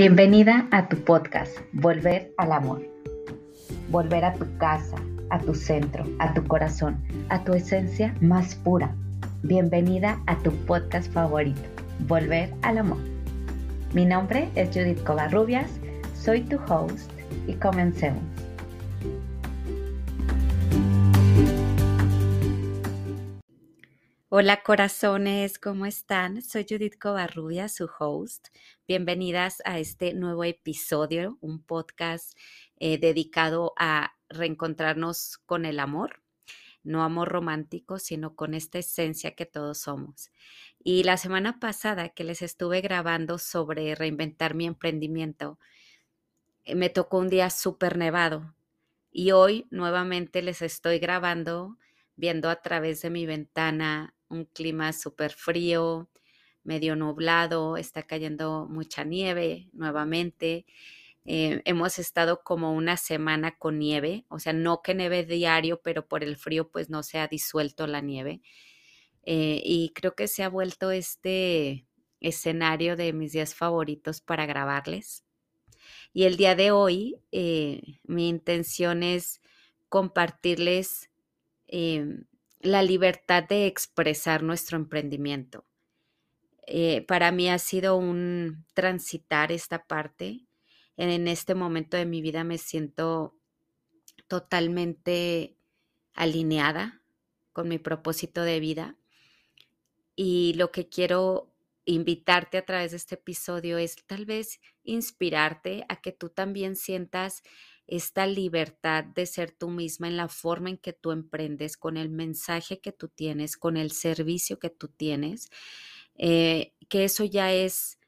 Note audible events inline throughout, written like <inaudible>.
Bienvenida a tu podcast, Volver al Amor. Volver a tu casa, a tu centro, a tu corazón, a tu esencia más pura. Bienvenida a tu podcast favorito, Volver al Amor. Mi nombre es Judith Covarrubias, soy tu host y comencemos. Hola corazones, ¿cómo están? Soy Judith Covarrubia, su host. Bienvenidas a este nuevo episodio, un podcast eh, dedicado a reencontrarnos con el amor, no amor romántico, sino con esta esencia que todos somos. Y la semana pasada que les estuve grabando sobre reinventar mi emprendimiento, eh, me tocó un día súper nevado y hoy nuevamente les estoy grabando viendo a través de mi ventana un clima súper frío, medio nublado, está cayendo mucha nieve nuevamente. Eh, hemos estado como una semana con nieve, o sea, no que nieve diario, pero por el frío pues no se ha disuelto la nieve. Eh, y creo que se ha vuelto este escenario de mis días favoritos para grabarles. Y el día de hoy, eh, mi intención es compartirles em, la libertad de expresar nuestro emprendimiento. Eh, para mí ha sido un transitar esta parte. En este momento de mi vida me siento totalmente alineada con mi propósito de vida. Y lo que quiero invitarte a través de este episodio es tal vez inspirarte a que tú también sientas esta libertad de ser tú misma en la forma en que tú emprendes, con el mensaje que tú tienes, con el servicio que tú tienes, eh, que eso ya es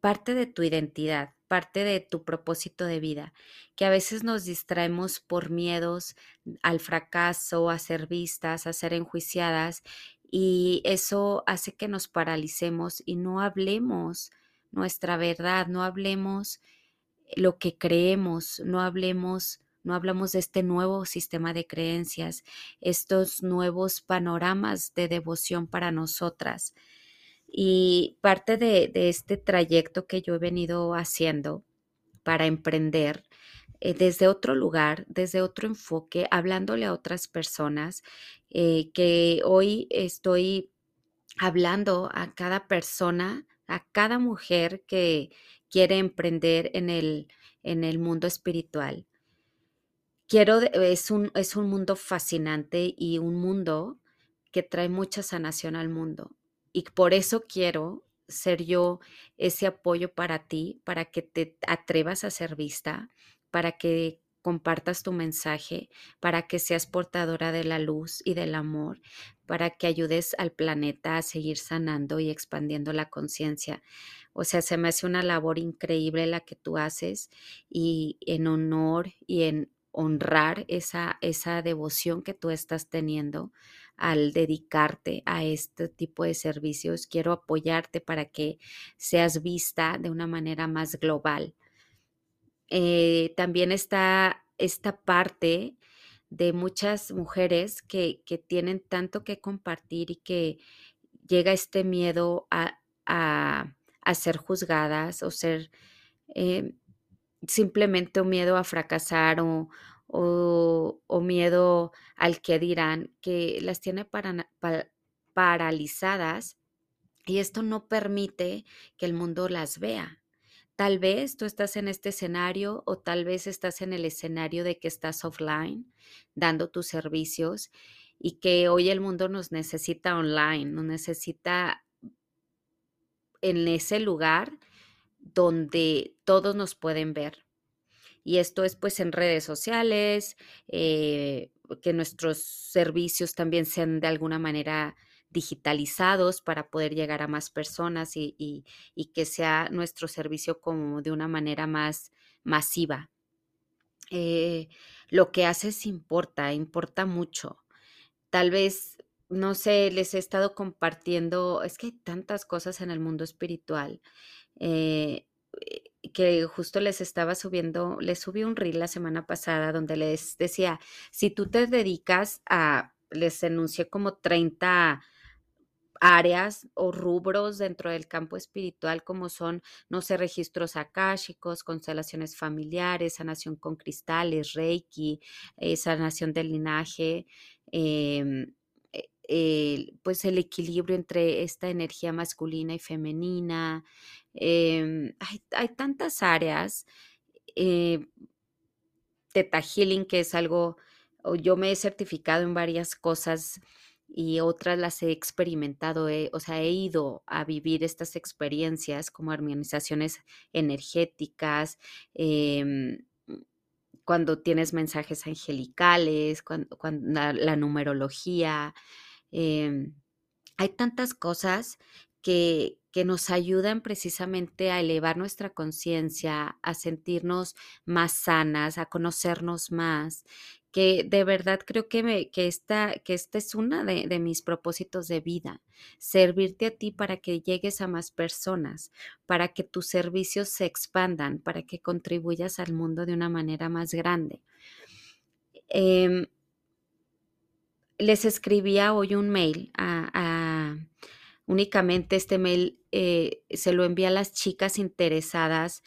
parte de tu identidad, parte de tu propósito de vida, que a veces nos distraemos por miedos al fracaso, a ser vistas, a ser enjuiciadas, y eso hace que nos paralicemos y no hablemos nuestra verdad, no hablemos lo que creemos, no hablemos, no hablamos de este nuevo sistema de creencias, estos nuevos panoramas de devoción para nosotras. Y parte de, este trayecto que yo he venido haciendo para emprender eh, desde otro lugar, desde otro enfoque, hablándole a otras personas, eh, que hoy estoy hablando a cada persona, a cada mujer que, quiere emprender en el, en el mundo espiritual. Quiero, es un, es un mundo fascinante y un mundo que trae mucha sanación al mundo. Y por eso quiero ser yo ese apoyo para ti, para que te atrevas a ser vista, para que compartas tu mensaje, para que seas portadora de la luz y del amor, para que ayudes al planeta a seguir sanando y expandiendo la conciencia. O sea, se me hace una labor increíble la que tú haces y en honor y en honrar esa, esa devoción que tú estás teniendo al dedicarte a este tipo de servicios. Quiero apoyarte para que seas vista de una manera más global. Eh, también está esta parte de muchas mujeres que, que, tienen tanto que compartir y que llega este miedo a, a a ser juzgadas o ser eh, simplemente un miedo a fracasar o, o, miedo al que dirán, que las tiene paralizadas y esto no permite que el mundo las vea. Tal vez tú estás en este escenario o tal vez estás en el escenario de que estás offline dando tus servicios y que hoy el mundo nos necesita online, nos necesita en ese lugar donde todos nos pueden ver. Y esto es pues en redes sociales, eh, que nuestros servicios también sean de alguna manera digitalizados para poder llegar a más personas y, que sea nuestro servicio como de una manera más masiva. Eh, lo que haces importa, importa mucho. Tal vez no sé, les he estado compartiendo, es que hay tantas cosas en el mundo espiritual. Eh, eh, que justo les estaba subiendo, les subí un reel la semana pasada donde les decía, si tú te dedicas a, les enuncié como 30 áreas o rubros dentro del campo espiritual como son, no sé, registros akáshicos, constelaciones familiares, sanación con cristales, reiki, eh, sanación del linaje, em, eh, pues el equilibrio entre esta energía masculina y femenina. Em, hay, tantas áreas. Eh, Teta Healing, que es algo, yo me he certificado en varias cosas y otras las he experimentado, o sea, he ido a vivir estas experiencias como armonizaciones energéticas, em, cuando tienes mensajes angelicales, cuando, la, numerología. Em, hay tantas cosas que, que nos ayudan precisamente a elevar nuestra conciencia, a sentirnos más sanas, a conocernos más, que de verdad creo que, me, que, esta, que este es uno de, de, mis propósitos de vida, servirte a ti para que llegues a más personas, para que tus servicios se expandan, para que contribuyas al mundo de una manera más grande. Eh, les escribía hoy un mail a, a únicamente este mail eh, se lo envía a las chicas interesadas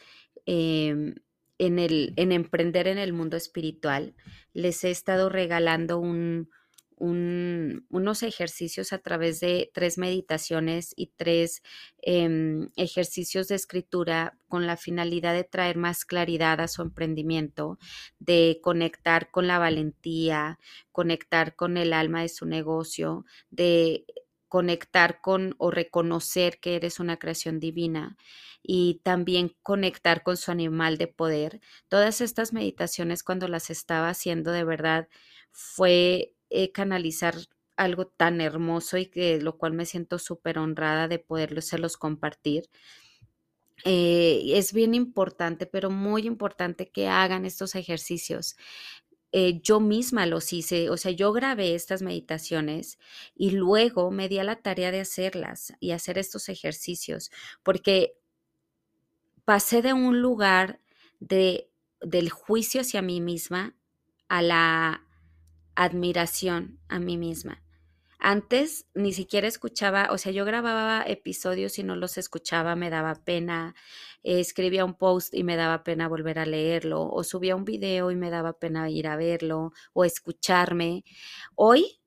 em, en, el, en emprender en el mundo espiritual. Les he estado regalando un, unos ejercicios a través de tres meditaciones y tres em, ejercicios de escritura con la finalidad de traer más claridad a su emprendimiento, de conectar con la valentía, conectar con el alma de su negocio, de conectar con o reconocer que eres una creación divina y también conectar con su animal de poder. Todas estas meditaciones cuando las estaba haciendo de verdad fue eh, canalizar algo tan hermoso y que lo cual me siento súper honrada de poderlos compartir. Eh, es bien importante, pero muy importante que hagan estos ejercicios. Eh, yo misma los hice, o sea, yo grabé estas meditaciones y luego me di a la tarea de hacerlas y hacer estos ejercicios, porque pasé de un lugar de, del juicio hacia mí misma a la admiración a mí misma. Antes ni siquiera escuchaba, o sea, yo grababa episodios y no los escuchaba, me daba pena, escribía un post y me daba pena volver a leerlo, o subía un video y me daba pena ir a verlo, o escucharme. Hoy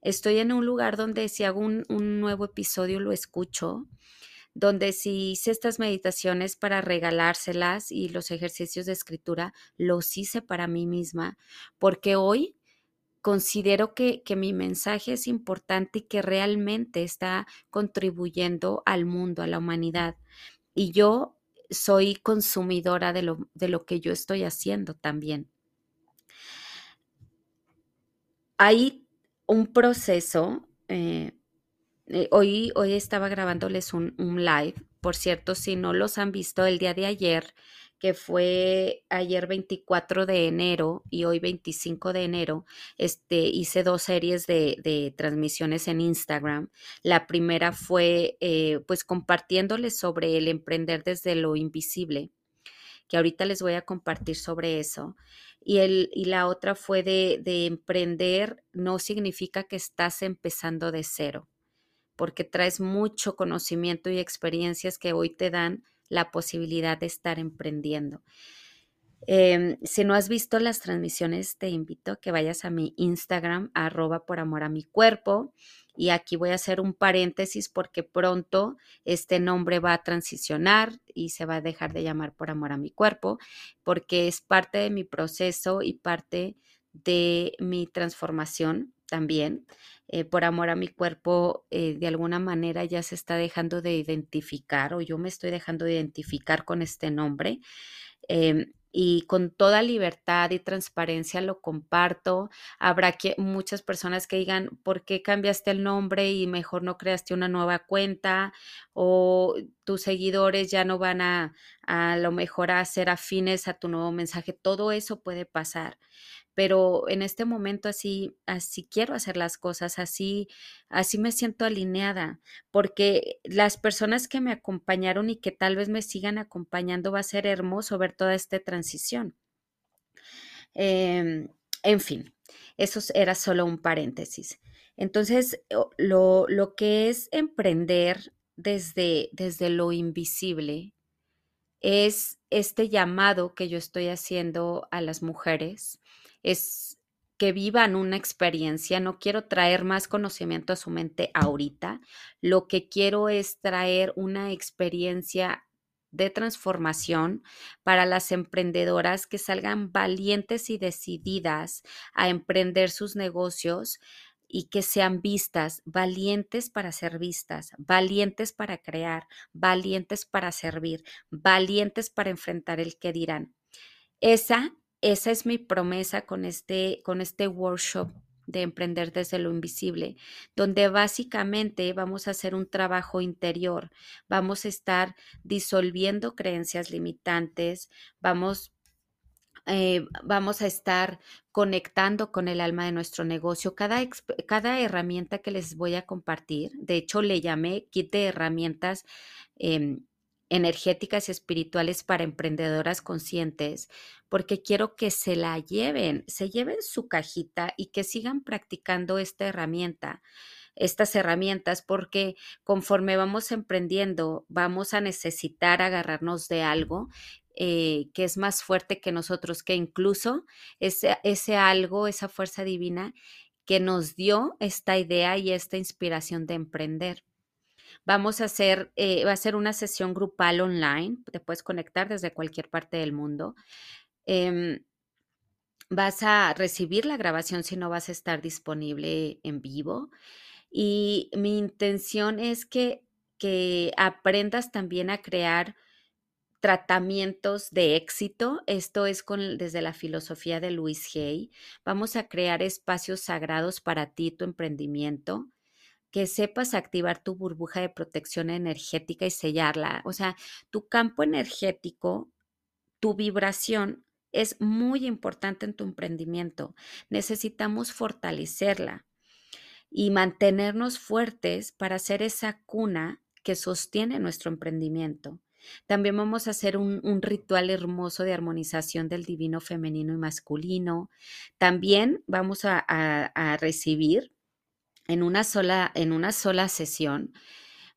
estoy en un lugar donde si hago un, un nuevo episodio lo escucho, donde si hice estas meditaciones para regalárselas y los ejercicios de escritura, los hice para mí misma, porque hoy considero que, mi mensaje es importante y que realmente está contribuyendo al mundo, a la humanidad. Y yo soy consumidora de lo, de lo que yo estoy haciendo también. Hay un proceso, eh, eh, hoy, hoy estaba grabándoles un live, por cierto, si no los han visto el día de ayer, que fue ayer 24 de enero y hoy 25 de enero, este, hice dos series de, transmisiones en Instagram. La primera fue eh, pues compartiéndoles sobre el emprender desde lo invisible, que ahorita les voy a compartir sobre eso. Y, el, y la otra fue de, de emprender no significa que estás empezando de cero, porque traes mucho conocimiento y experiencias que hoy te dan la posibilidad de estar emprendiendo. Em, si no has visto las transmisiones, te invito a que vayas a mi Instagram, arroba por amor a mi cuerpo. Y aquí voy a hacer un paréntesis porque pronto este nombre va a transicionar y se va a dejar de llamar por amor a mi cuerpo, porque es parte de mi proceso y parte de mi transformación también. Eh, por amor a mi cuerpo, eh, de alguna manera ya se está dejando de identificar o yo me estoy dejando de identificar con este nombre. Em, y con toda libertad y transparencia lo comparto. Habrá que, muchas personas que digan, ¿por qué cambiaste el nombre y mejor no creaste una nueva cuenta? O tus seguidores ya no van a a lo mejor a ser afines a tu nuevo mensaje. Todo eso puede pasar pero en este momento así, así quiero hacer las cosas, así, así me siento alineada, porque las personas que me acompañaron y que tal vez me sigan acompañando va a ser hermoso ver toda esta transición. Em, en fin, eso era solo un paréntesis. Entonces, lo, lo que es emprender desde, desde lo invisible es este llamado que yo estoy haciendo a las mujeres, es que vivan una experiencia, no quiero traer más conocimiento a su mente ahorita, lo que quiero es traer una experiencia de transformación para las emprendedoras que salgan valientes y decididas a emprender sus negocios y que sean vistas, valientes para ser vistas, valientes para crear, valientes para servir, valientes para enfrentar el que dirán. Esa, esa es mi promesa con este, con este workshop de emprender desde lo invisible, donde básicamente vamos a hacer un trabajo interior, vamos a estar disolviendo creencias limitantes, vamos eh, vamos a estar conectando con el alma de nuestro negocio. Cada, cada herramienta que les voy a compartir, de hecho le llamé kit de herramientas em, energéticas y espirituales para emprendedoras conscientes, porque quiero que se la lleven, se lleven su cajita y que sigan practicando esta herramienta estas herramientas porque conforme vamos emprendiendo vamos a necesitar agarrarnos de algo eh, que es más fuerte que nosotros, que incluso ese, ese algo, esa fuerza divina que nos dio esta idea y esta inspiración de emprender. Vamos a hacer, eh, va a ser una sesión grupal online, te puedes conectar desde cualquier parte del mundo. Em, vas a recibir la grabación si no vas a estar disponible en vivo. Y mi intención es que, que aprendas también a crear tratamientos de éxito. Esto es con, desde la filosofía de Luis Hay. Vamos a crear espacios sagrados para ti, tu emprendimiento, que sepas activar tu burbuja de protección energética y sellarla. O sea, tu campo energético, tu vibración es muy importante en tu emprendimiento. Necesitamos fortalecerla y mantenernos fuertes para ser esa cuna que sostiene nuestro emprendimiento. También vamos a hacer un, ritual hermoso de armonización del divino femenino y masculino. También vamos a, recibir en una, sola, en una sola sesión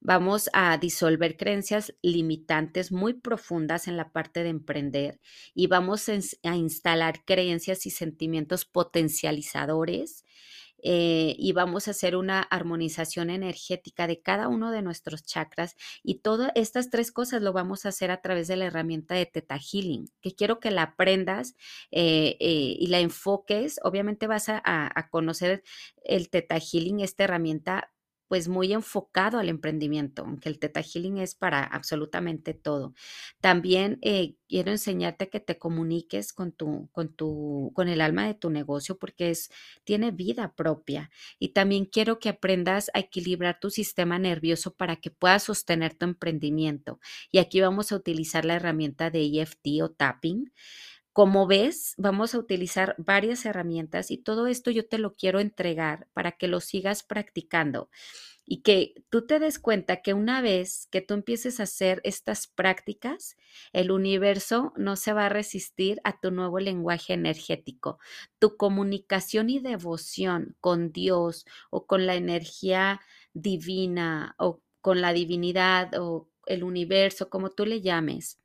vamos a disolver creencias limitantes muy profundas en la parte de emprender y vamos a instalar creencias y sentimientos potencializadores eh, y vamos a hacer una armonización energética de cada uno de nuestros chakras y todas estas tres cosas lo vamos a hacer a través de la herramienta de Teta Healing, que quiero que la aprendas eh, eh, y la enfoques. Obviamente vas a, a conocer el Teta Healing, esta herramienta pues muy enfocado al emprendimiento, aunque el Teta Healing es para absolutamente todo. También eh, quiero enseñarte que te comuniques con tu, con tu, con el alma de tu negocio porque es, tiene vida propia. Y también quiero que aprendas a equilibrar tu sistema nervioso para que puedas sostener tu emprendimiento. Y aquí vamos a utilizar la herramienta de EFT o tapping. Como ves, vamos a utilizar varias herramientas y todo esto yo te lo quiero entregar para que lo sigas practicando y que tú te des cuenta que una vez que tú empieces a hacer estas prácticas, el universo no se va a resistir a tu nuevo lenguaje energético. Tu comunicación y devoción con Dios o con la energía divina o con la divinidad o el universo, como tú le llames,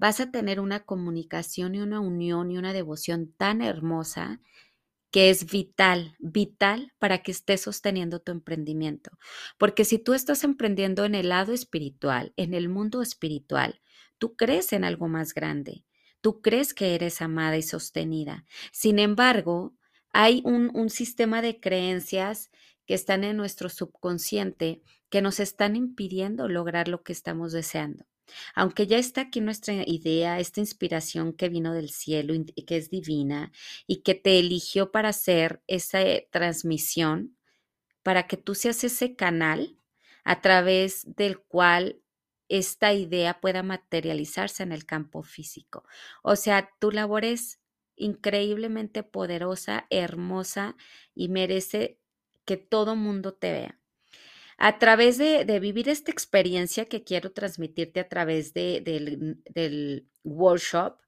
vas a tener una comunicación y una unión y una devoción tan hermosa que es vital, vital para que estés sosteniendo tu emprendimiento. Porque si tú estás emprendiendo en el lado espiritual, en el mundo espiritual, tú crees en algo más grande, tú crees que eres amada y sostenida. Sin embargo, hay un, un sistema de creencias que están en nuestro subconsciente que nos están impidiendo lograr lo que estamos deseando. Aunque ya está aquí nuestra idea, esta inspiración que vino del cielo, y que es divina y que te eligió para hacer esa eh, transmisión, para que tú seas ese canal a través del cual esta idea pueda materializarse en el campo físico. O sea, tu labor es increíblemente poderosa, hermosa y merece que todo mundo te vea a través de, vivir esta experiencia que quiero transmitirte a través de, del, del workshop,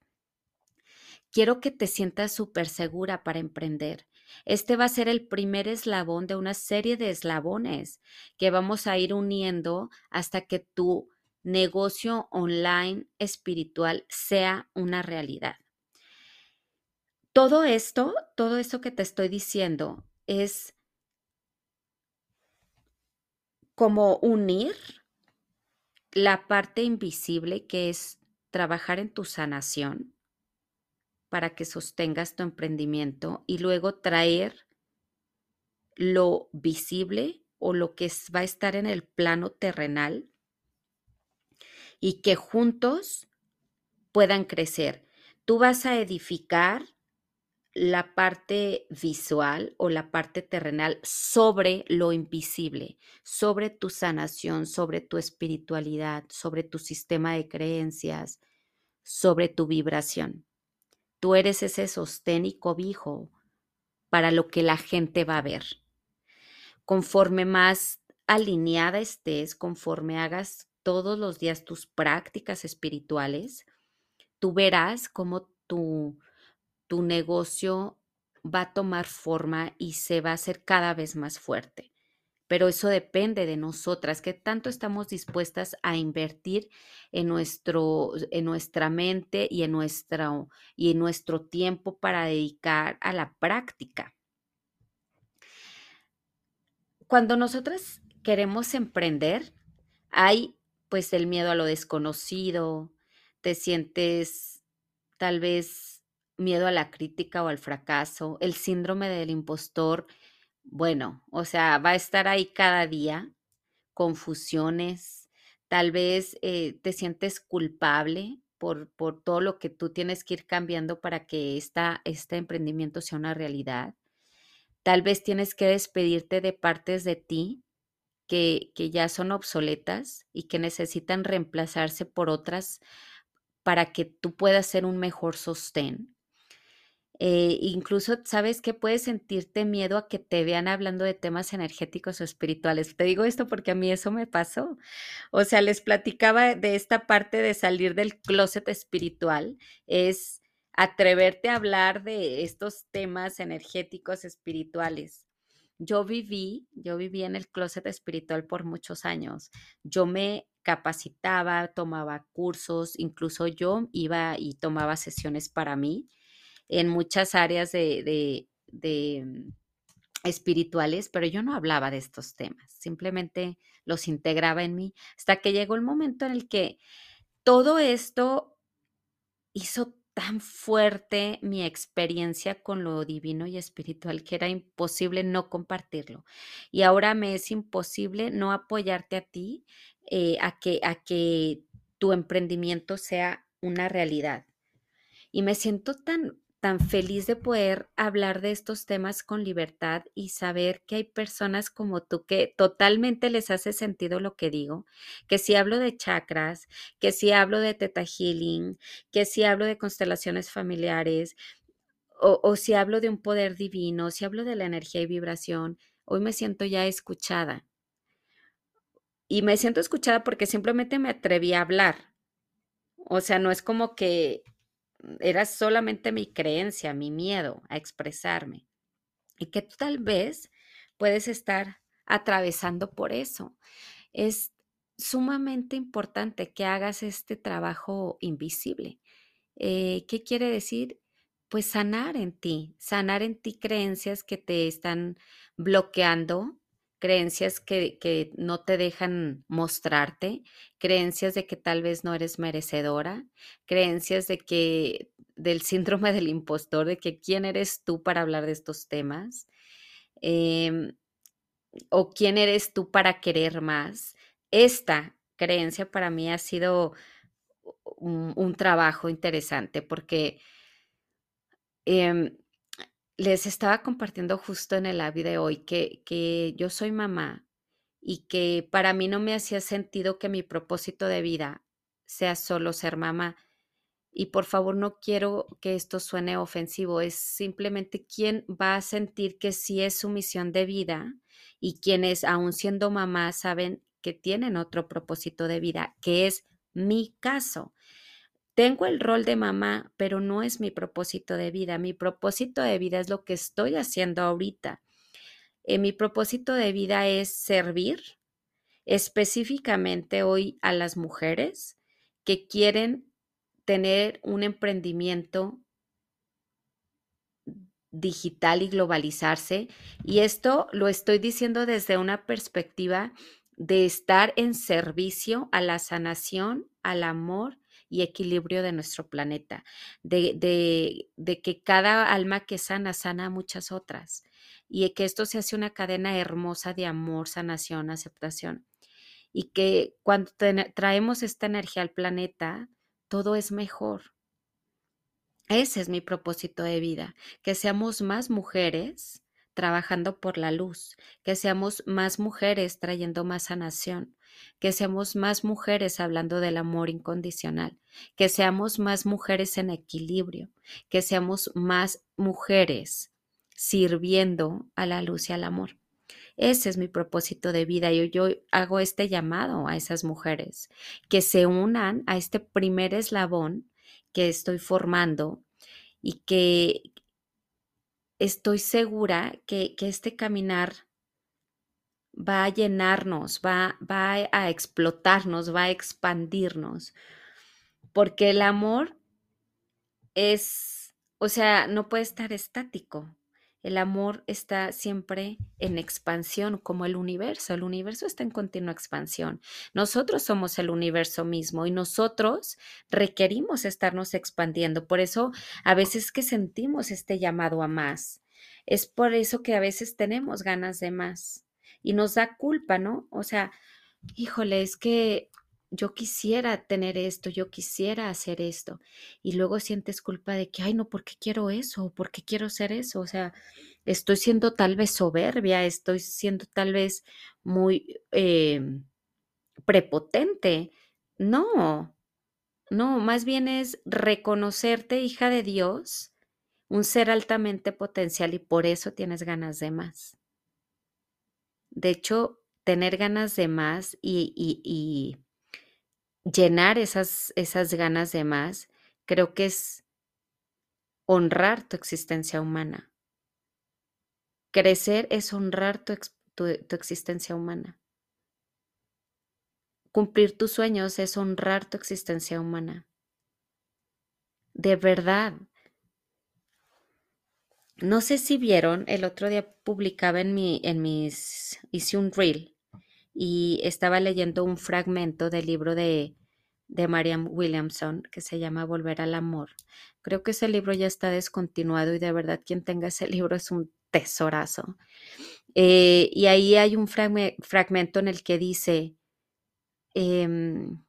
quiero que te sientas súper segura para emprender. Este va a ser el primer eslabón de una serie de eslabones que vamos a ir uniendo hasta que tu negocio online espiritual sea una realidad. Todo esto, todo esto que te estoy diciendo es como unir la parte invisible que es trabajar en tu sanación para que sostengas tu emprendimiento y luego traer lo visible o lo que va a estar en el plano terrenal y que juntos puedan crecer. Tú vas a edificar la parte visual o la parte terrenal sobre lo invisible, sobre tu sanación, sobre tu espiritualidad, sobre tu sistema de creencias, sobre tu vibración. Tú eres ese sostén y cobijo para lo que la gente va a ver. Conforme más alineada estés, conforme hagas todos los días tus prácticas espirituales, tú verás cómo tu tu negocio va a tomar forma y se va a hacer cada vez más fuerte. Pero eso depende de nosotras, que tanto estamos dispuestas a invertir en, nuestro, en nuestra mente y en, y en nuestro tiempo para dedicar a la práctica. Cuando nosotras queremos emprender, hay pues el miedo a lo desconocido, te sientes tal vez miedo a la crítica o al fracaso, el síndrome del impostor, bueno, o sea, va a estar ahí cada día, confusiones, tal vez eh, te sientes culpable por, por, todo lo que tú tienes que ir cambiando para que esta, este emprendimiento sea una realidad. Tal vez tienes que despedirte de partes de ti que, que ya son obsoletas y que necesitan reemplazarse por otras para que tú puedas ser un mejor sostén. Eh, incluso, ¿sabes que Puedes sentirte miedo a que te vean hablando de temas energéticos o espirituales. Te digo esto porque a mí eso me pasó. O sea, les platicaba de esta parte de salir del closet espiritual, es atreverte a hablar de estos temas energéticos espirituales. Yo viví, yo viví en el closet espiritual por muchos años. Yo me capacitaba, tomaba cursos, incluso yo iba y tomaba sesiones para mí en muchas áreas de, mm, espirituales, pero yo no hablaba de estos temas, simplemente los integraba en mí, hasta que llegó el momento en el que todo esto hizo tan fuerte mi experiencia con lo divino y espiritual que era imposible no compartirlo. Y ahora me es imposible no apoyarte a ti eh, a, que, a que tu emprendimiento sea una realidad. Y me siento tan tan feliz de poder hablar de estos temas con libertad y saber que hay personas como tú que totalmente les hace sentido lo que digo, que si hablo de chakras, que si hablo de teta healing, que si hablo de constelaciones familiares, o, o si hablo de un poder divino, si hablo de la energía y vibración, hoy me siento ya escuchada. Y me siento escuchada porque simplemente me atreví a hablar. O sea, no es como que era solamente mi creencia, mi miedo a expresarme. Y que tal vez puedes estar atravesando por eso. Es sumamente importante que hagas este trabajo invisible. Eh, ¿Qué quiere decir? Pues sanar en ti, sanar en ti creencias que te están bloqueando creencias que, no te dejan mostrarte, creencias de que tal vez no eres merecedora, creencias de que del síndrome del impostor, de que quién eres tú para hablar de estos temas, em, o quién eres tú para querer más. Esta creencia para mí ha sido un, trabajo interesante porque em, les estaba compartiendo justo en el live de hoy que, que yo soy mamá y que para mí no me hacía sentido que mi propósito de vida sea solo ser mamá. Y por favor, no quiero que esto suene ofensivo, es simplemente quién va a sentir que sí es su misión de vida y quienes, aún siendo mamá, saben que tienen otro propósito de vida, que es mi caso. Tengo el rol de mamá, pero no es mi propósito de vida. Mi propósito de vida es lo que estoy haciendo ahorita. Eh, mi propósito de vida es servir específicamente hoy a las mujeres que quieren tener un emprendimiento digital y globalizarse. Y esto lo estoy diciendo desde una perspectiva de estar en servicio a la sanación, al amor y equilibrio de nuestro planeta, de, de, que cada alma que sana, sana a muchas otras, y que esto se hace una cadena hermosa de amor, sanación, aceptación, y que cuando traemos esta energía al planeta, todo es mejor. Ese es mi propósito de vida, que seamos más mujeres trabajando por la luz, que seamos más mujeres trayendo más sanación, que seamos más mujeres hablando del amor incondicional, que seamos más mujeres en equilibrio, que seamos más mujeres sirviendo a la luz y al amor. Ese es mi propósito de vida. Yo, yo hago este llamado a esas mujeres que se unan a este primer eslabón que estoy formando y que estoy segura que, que este caminar va a llenarnos, va, va a explotarnos, va a expandirnos, porque el amor es, o sea, no puede estar estático. El amor está siempre en expansión, como el universo. El universo está en continua expansión. Nosotros somos el universo mismo y nosotros requerimos estarnos expandiendo. Por eso a veces que sentimos este llamado a más. Es por eso que a veces tenemos ganas de más y nos da culpa, ¿no? O sea, híjole, es que yo quisiera tener esto, yo quisiera hacer esto. Y luego sientes culpa de que, ay, no, ¿por qué quiero eso? ¿Por qué quiero hacer eso? O sea, estoy siendo tal vez soberbia, estoy siendo tal vez muy em, prepotente. No, no, más bien es reconocerte hija de Dios, un ser altamente potencial y por eso tienes ganas de más. De hecho, tener ganas de más y, y, llenar esas, esas ganas de más, creo que es honrar tu existencia humana. Crecer es honrar tu, tu, existencia humana. Cumplir tus sueños es honrar tu existencia humana. De verdad, no sé si vieron, el otro día publicaba en, mi, en mis, hice un reel y estaba leyendo un fragmento del libro de, de Mariam Williamson que se llama Volver al Amor. Creo que ese libro ya está descontinuado y de verdad quien tenga ese libro es un tesorazo. Eh, y ahí hay un fragmento en el que dice, em,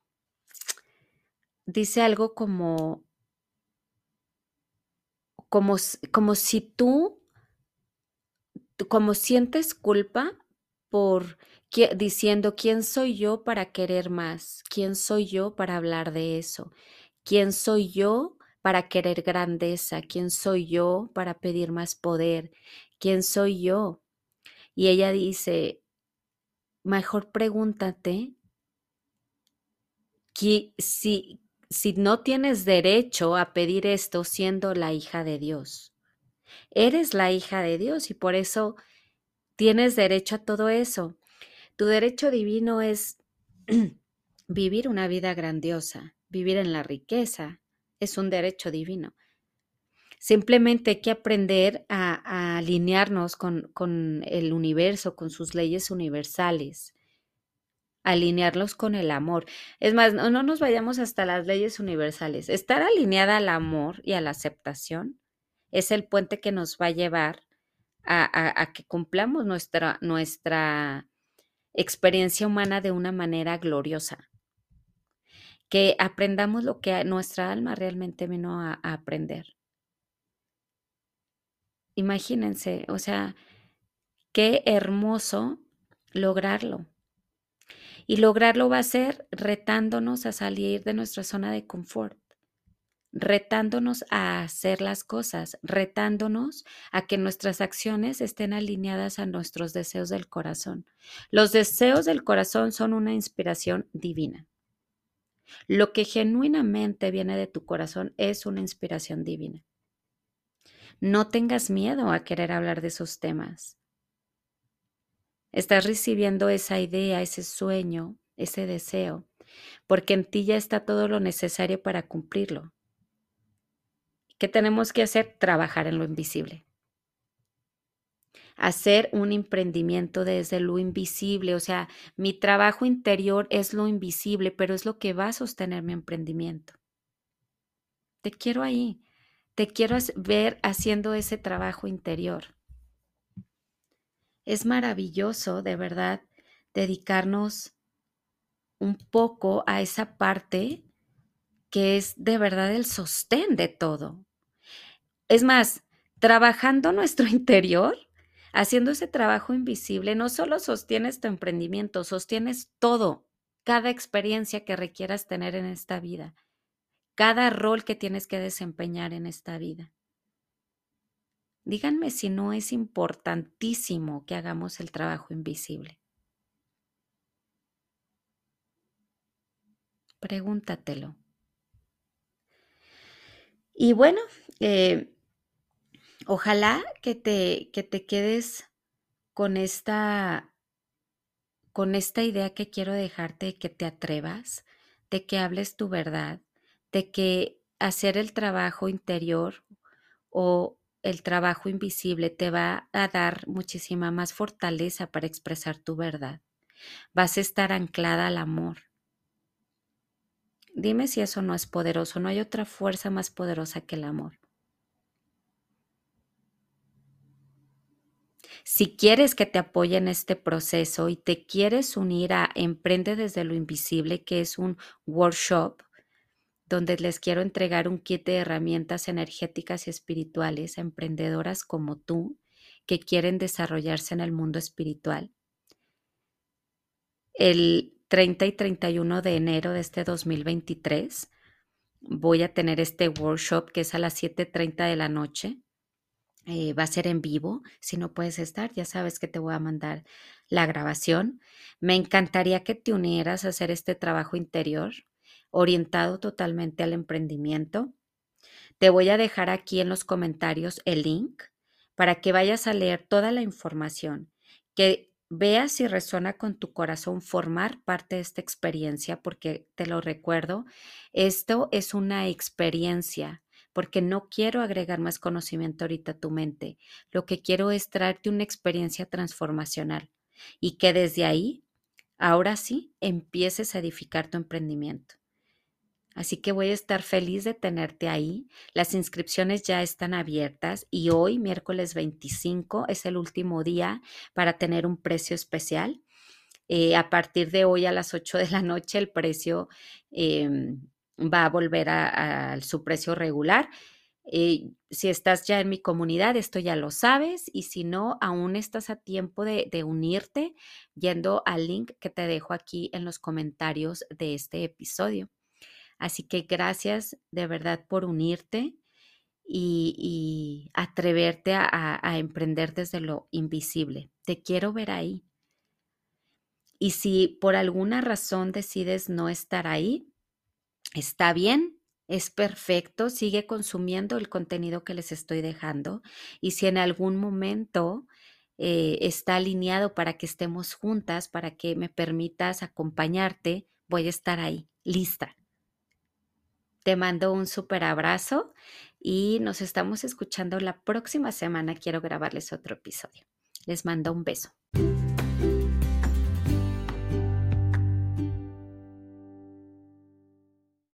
dice algo como, como, como si tú, como sientes culpa por diciendo quién soy yo para querer más, quién soy yo para hablar de eso, quién soy yo para querer grandeza, quién soy yo para pedir más poder, quién soy yo. Y ella dice, mejor pregúntate si, si no tienes derecho a pedir esto siendo la hija de Dios. Eres la hija de Dios y por eso tienes derecho a todo eso. Tu derecho divino es <clears throat> vivir una vida grandiosa, vivir en la riqueza. Es un derecho divino. Simplemente hay que aprender a, alinearnos con, con el universo, con sus leyes universales alinearlos con el amor. Es más, no, nos vayamos hasta las leyes universales. Estar alineada al amor y a la aceptación es el puente que nos va a llevar a, que cumplamos nuestra, nuestra experiencia humana de una manera gloriosa. Que aprendamos lo que nuestra alma realmente vino a aprender. Imagínense, o sea, qué hermoso lograrlo y lograrlo va a ser retándonos a salir de nuestra zona de confort, retándonos a hacer las cosas, retándonos a que nuestras acciones estén alineadas a nuestros deseos del corazón. Los deseos del corazón son una inspiración divina. Lo que genuinamente viene de tu corazón es una inspiración divina. No tengas miedo a querer hablar de esos temas. Estás recibiendo esa idea, ese sueño, ese deseo, porque en ti ya está todo lo necesario para cumplirlo. ¿Qué tenemos que hacer? Trabajar en lo invisible. Hacer un emprendimiento desde lo invisible, o sea, mi trabajo interior es lo invisible, pero es lo que va a sostener mi emprendimiento. Te quiero ahí, te quiero ver haciendo ese trabajo interior. Es maravilloso, de verdad, dedicarnos un poco a esa parte que es de verdad el sostén de todo. Es más, trabajando nuestro <laughs> interior, haciendo ese trabajo invisible, no solo sostienes tu emprendimiento, sostienes todo, cada experiencia que requieras tener en esta vida, cada rol que tienes que desempeñar en esta vida. Díganme si no es importantísimo que hagamos el trabajo invisible. Pregúntatelo. Y bueno, eh, ojalá que te, que te quedes con esta, con esta idea que quiero dejarte, que te atrevas, de que hables tu verdad, de que hacer el trabajo interior o el trabajo invisible te va a dar muchísima más fortaleza para expresar tu verdad. Vas a estar anclada al amor. Dime si eso no es poderoso. No hay otra fuerza más poderosa que el amor. Si quieres que te apoye en este proceso y te quieres unir a Emprende desde lo Invisible, que es un workshop donde les quiero entregar un kit de herramientas energéticas y espirituales a emprendedoras como tú que quieren desarrollarse en el mundo espiritual. El 30 y 31 de enero de este 2023 voy a tener este workshop que es a las 7.30 de la noche. Eh, va a ser en vivo. Si no puedes estar, ya sabes que te voy a mandar la grabación. Me encantaría que te unieras a hacer este trabajo interior orientado totalmente al emprendimiento. Te voy a dejar aquí en los comentarios el link para que vayas a leer toda la información, que veas si resuena con tu corazón formar parte de esta experiencia, porque te lo recuerdo, esto es una experiencia, porque no quiero agregar más conocimiento ahorita a tu mente. Lo que quiero es traerte una experiencia transformacional y que desde ahí, ahora sí, empieces a edificar tu emprendimiento. Así que voy a estar feliz de tenerte ahí. Las inscripciones ya están abiertas y hoy, miércoles 25, es el último día para tener un precio especial. Eh, a partir de hoy a las 8 de la noche el precio em, va a volver a, su precio regular. Eh, si estás ya en mi comunidad, esto ya lo sabes y si no, aún estás a tiempo de, de unirte yendo al link que te dejo aquí en los comentarios de este episodio. Así que gracias de verdad por unirte y, atreverte a, a emprender desde lo invisible. Te quiero ver ahí. Y si por alguna razón decides no estar ahí, está bien, es perfecto, sigue consumiendo el contenido que les estoy dejando. Y si en algún momento eh, está alineado para que estemos juntas, para que me permitas acompañarte, voy a estar ahí, lista. Te mando un súper abrazo y nos estamos escuchando la próxima semana. Quiero grabarles otro episodio. Les mando un beso.